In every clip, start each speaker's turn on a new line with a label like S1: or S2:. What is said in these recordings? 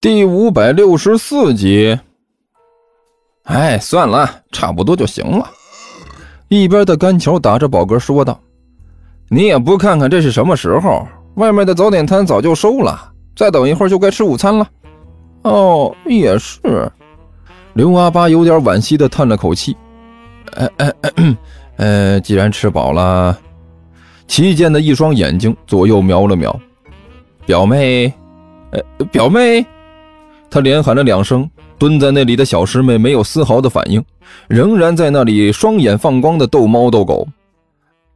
S1: 第五百六十四集。哎，算了，差不多就行了。一边的甘球打着饱嗝说道：“你也不看看这是什么时候？外面的早点摊早就收了，再等一会儿就该吃午餐了。”哦，也是。刘阿八有点惋惜的叹了口气：“呃呃呃，既然吃饱了。”齐健的一双眼睛左右瞄了瞄，表妹，呃，表妹。他连喊了两声，蹲在那里的小师妹没有丝毫的反应，仍然在那里双眼放光的逗猫逗狗。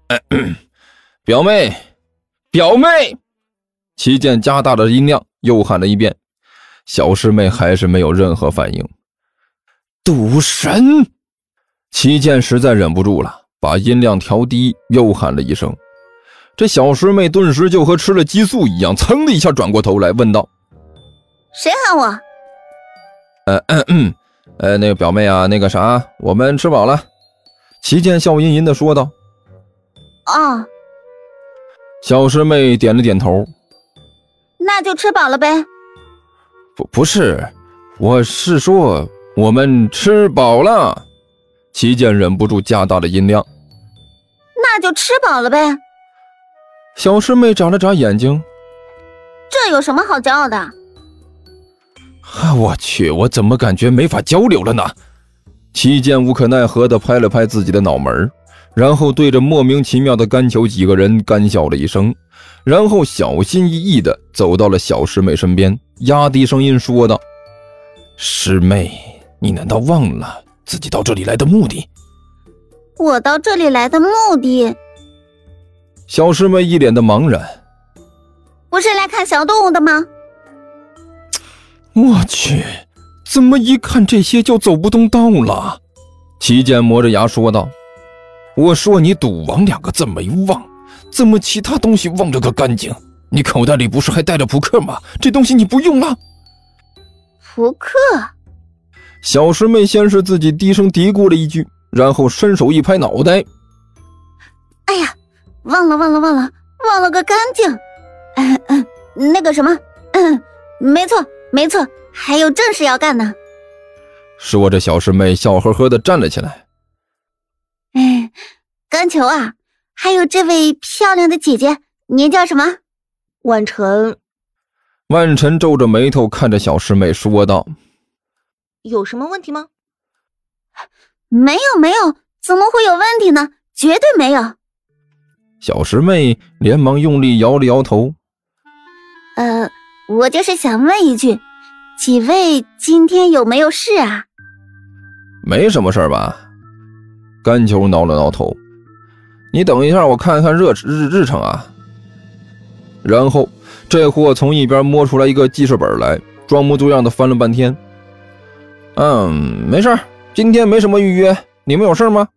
S1: 哎 表妹，表妹，齐健加大了音量，又喊了一遍。小师妹还是没有任何反应。赌神，齐健实在忍不住了，把音量调低，又喊了一声。这小师妹顿时就和吃了激素一样，噌的一下转过头来，问道。
S2: 谁喊我？
S1: 呃嗯嗯，呃，那个表妹啊，那个啥，我们吃饱了。齐健笑吟吟的说道。
S2: 啊。
S1: 小师妹点了点头。
S2: 那就吃饱了呗。
S1: 不，不是，我是说我们吃饱了。齐健忍不住加大了音量。
S2: 那就吃饱了呗。
S1: 小师妹眨了眨眼睛。
S2: 这有什么好骄傲的？
S1: 我去，我怎么感觉没法交流了呢？齐健无可奈何地拍了拍自己的脑门，然后对着莫名其妙的甘球几个人干笑了一声，然后小心翼翼地走到了小师妹身边，压低声音说道：“师妹，你难道忘了自己到这里来的目的？”
S2: 我到这里来的目的，
S1: 小师妹一脸的茫然，
S2: 不是来看小动物的吗？
S1: 我去，怎么一看这些就走不动道了？齐健磨着牙说道：“我说你‘赌王’两个字没忘，怎么其他东西忘了个干净？你口袋里不是还带着扑克吗？这东西你不用了？”
S2: 扑克。
S1: 小师妹先是自己低声嘀咕了一句，然后伸手一拍脑袋：“
S2: 哎呀，忘了忘了忘了，忘了个干净！嗯嗯，那个什么，嗯，没错。”没错，还有正事要干呢。
S1: 说着，小师妹笑呵呵的站了起来。
S2: 哎，甘球啊，还有这位漂亮的姐姐，您叫什么？
S3: 万晨。
S1: 万晨皱着眉头看着小师妹说道：“
S3: 有什么问题吗？”“
S2: 没有，没有，怎么会有问题呢？绝对没有。”
S1: 小师妹连忙用力摇了摇头。
S2: “呃。”我就是想问一句，几位今天有没有事啊？
S1: 没什么事吧？甘球挠了挠头。你等一下，我看一看日日日程啊。然后这货从一边摸出来一个记事本来，装模作样的翻了半天。嗯，没事今天没什么预约。你们有事吗？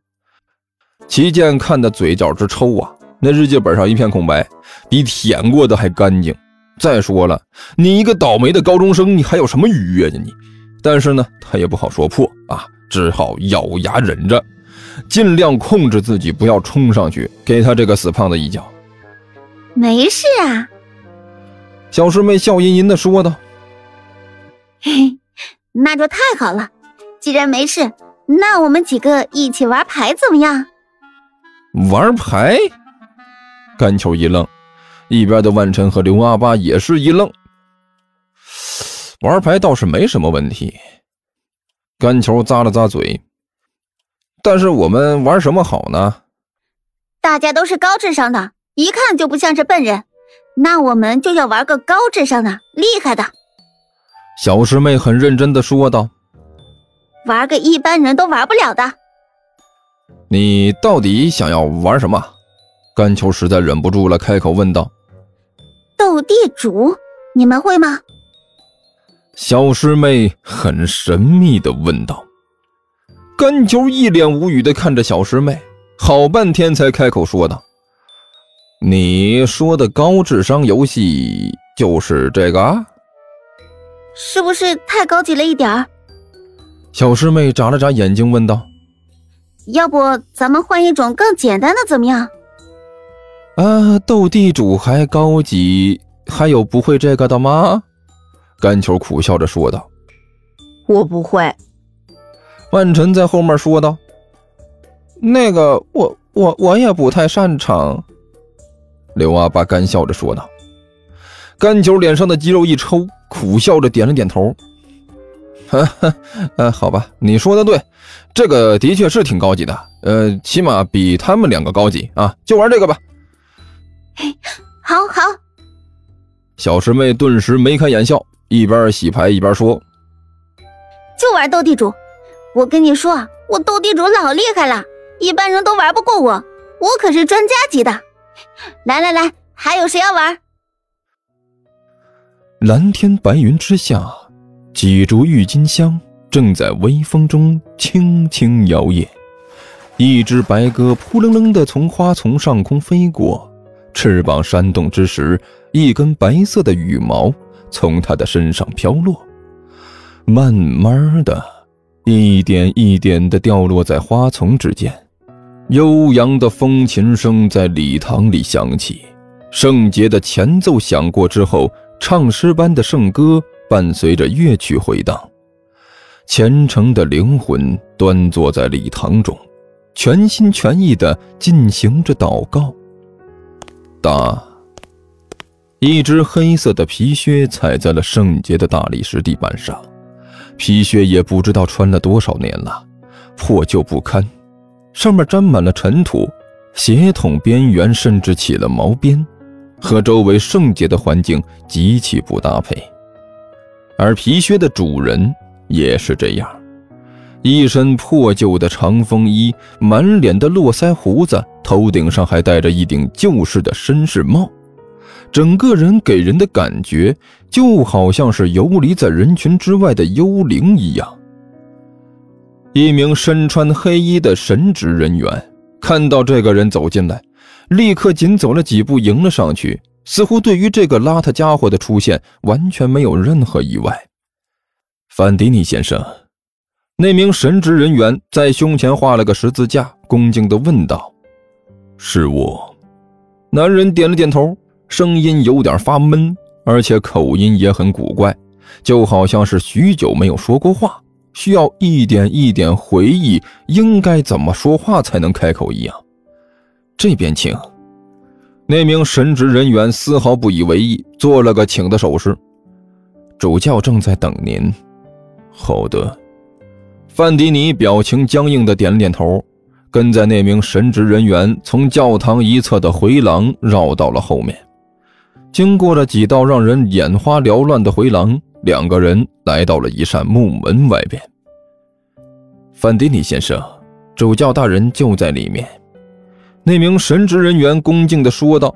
S1: 齐健看的嘴角直抽啊，那日记本上一片空白，比舔过的还干净。再说了，你一个倒霉的高中生，你还有什么愉悦呀你？但是呢，他也不好说破啊，只好咬牙忍着，尽量控制自己，不要冲上去给他这个死胖子一脚。
S2: 没事啊，
S1: 小师妹笑吟吟的说道：“
S2: 嘿嘿，那就太好了。既然没事，那我们几个一起玩牌怎么样？”
S1: 玩牌？甘球一愣。一边的万晨和刘阿八也是一愣，玩牌倒是没什么问题。甘球咂了咂嘴，但是我们玩什么好呢？
S2: 大家都是高智商的，一看就不像是笨人。那我们就要玩个高智商的、厉害的。
S1: 小师妹很认真的说道：“
S2: 玩个一般人都玩不了的。”
S1: 你到底想要玩什么？甘球实在忍不住了，开口问道。
S2: 斗地主，你们会吗？
S1: 小师妹很神秘的问道。甘球一脸无语的看着小师妹，好半天才开口说道：“你说的高智商游戏就是这个？
S2: 是不是太高级了一点儿？”
S1: 小师妹眨了眨眼睛问道：“
S2: 要不咱们换一种更简单的，怎么样？”
S1: 啊，斗地主还高级，还有不会这个的吗？甘球苦笑着说道：“
S3: 我不会。”
S1: 万晨在后面说道：“那个，我我我也不太擅长。”刘阿八干笑着说道。甘球脸上的肌肉一抽，苦笑着点了点头：“哈哈，呃，好吧，你说的对，这个的确是挺高级的，呃，起码比他们两个高级啊，就玩这个吧。”
S2: 好好。
S1: 小师妹顿时眉开眼笑，一边洗牌一边说：“
S2: 就玩斗地主，我跟你说，我斗地主老厉害了，一般人都玩不过我，我可是专家级的。来来来，还有谁要玩？”
S1: 蓝天白云之下，几株郁金香正在微风中轻轻摇曳，一只白鸽扑棱棱地从花丛上空飞过，翅膀扇动之时。一根白色的羽毛从他的身上飘落，慢慢的，一点一点的掉落在花丛之间。悠扬的风琴声在礼堂里响起，圣洁的前奏响过之后，唱诗般的圣歌伴随着乐曲回荡。虔诚的灵魂端坐在礼堂中，全心全意的进行着祷告。大。一只黑色的皮靴踩在了圣洁的大理石地板上，皮靴也不知道穿了多少年了，破旧不堪，上面沾满了尘土，鞋筒边缘甚至起了毛边，和周围圣洁的环境极其不搭配。而皮靴的主人也是这样，一身破旧的长风衣，满脸的络腮胡子，头顶上还戴着一顶旧式的绅士帽。整个人给人的感觉就好像是游离在人群之外的幽灵一样。一名身穿黑衣的神职人员看到这个人走进来，立刻紧走了几步迎了上去，似乎对于这个邋遢家伙的出现完全没有任何意外。范迪尼先生，那名神职人员在胸前画了个十字架，恭敬地问道：“是我。”男人点了点头。声音有点发闷，而且口音也很古怪，就好像是许久没有说过话，需要一点一点回忆应该怎么说话才能开口一样。这边请。那名神职人员丝毫不以为意，做了个请的手势。主教正在等您。好的。范迪尼表情僵硬的点了点头，跟在那名神职人员从教堂一侧的回廊绕到了后面。经过了几道让人眼花缭乱的回廊，两个人来到了一扇木门外边。范迪尼先生，主教大人就在里面。那名神职人员恭敬地说道：“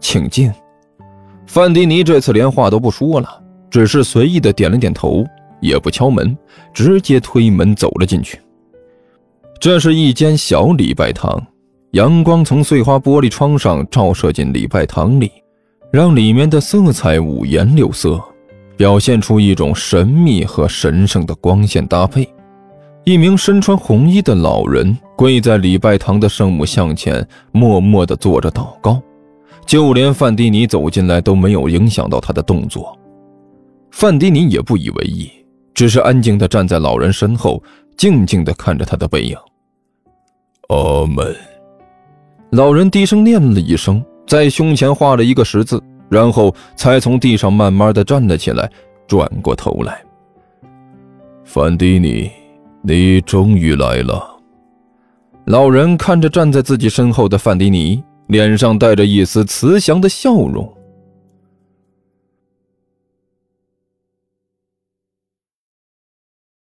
S1: 请进。”范迪尼这次连话都不说了，只是随意的点了点头，也不敲门，直接推门走了进去。这是一间小礼拜堂，阳光从碎花玻璃窗上照射进礼拜堂里。让里面的色彩五颜六色，表现出一种神秘和神圣的光线搭配。一名身穿红衣的老人跪在礼拜堂的圣母像前，默默地做着祷告，就连范迪尼走进来都没有影响到他的动作。范迪尼也不以为意，只是安静地站在老人身后，静静地看着他的背影。阿门。老人低声念了一声。在胸前画了一个十字，然后才从地上慢慢的站了起来，转过头来。范迪尼，你终于来了。老人看着站在自己身后的范迪尼，脸上带着一丝慈祥的笑容。